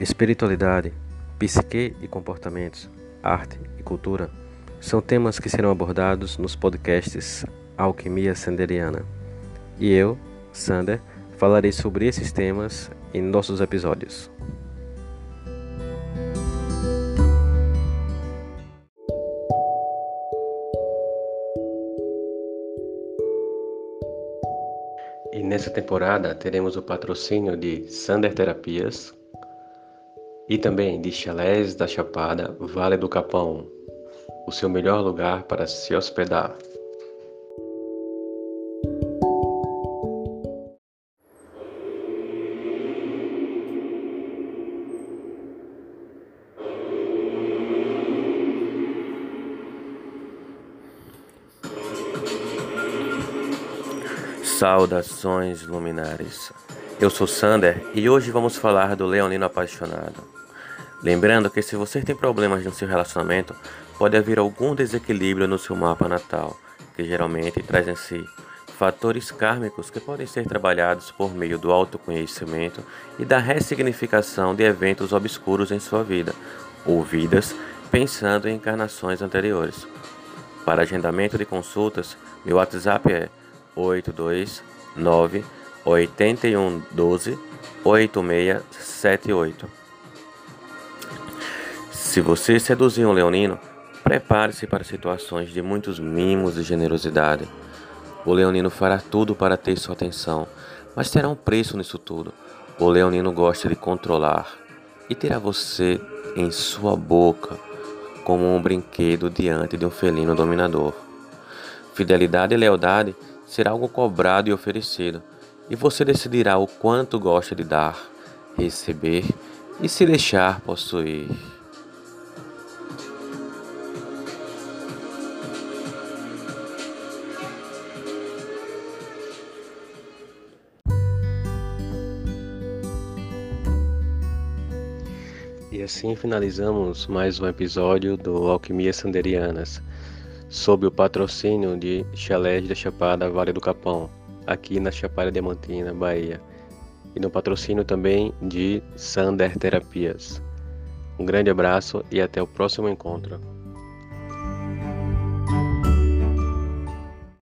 Espiritualidade, psique e comportamentos, arte e cultura são temas que serão abordados nos podcasts Alquimia Sanderiana. E eu, Sander, falarei sobre esses temas em nossos episódios. E nessa temporada teremos o patrocínio de Sander Terapias, e também de Chalés da Chapada, Vale do Capão, o seu melhor lugar para se hospedar. Saudações luminares. Eu sou Sander e hoje vamos falar do Leonino apaixonado. Lembrando que se você tem problemas no seu relacionamento, pode haver algum desequilíbrio no seu mapa natal, que geralmente traz em si fatores kármicos que podem ser trabalhados por meio do autoconhecimento e da ressignificação de eventos obscuros em sua vida, ou vidas pensando em encarnações anteriores. Para agendamento de consultas, meu WhatsApp é 829 8112 8678. Se você seduzir um leonino, prepare-se para situações de muitos mimos e generosidade. O leonino fará tudo para ter sua atenção, mas terá um preço nisso tudo. O leonino gosta de controlar e terá você em sua boca como um brinquedo diante de um felino dominador. Fidelidade e lealdade será algo cobrado e oferecido, e você decidirá o quanto gosta de dar, receber e se deixar possuir. E assim finalizamos mais um episódio do Alquimia Sanderianas, sob o patrocínio de Chalés da Chapada Vale do Capão, aqui na Chapada Diamantina, Bahia, e no patrocínio também de Sander Terapias. Um grande abraço e até o próximo encontro.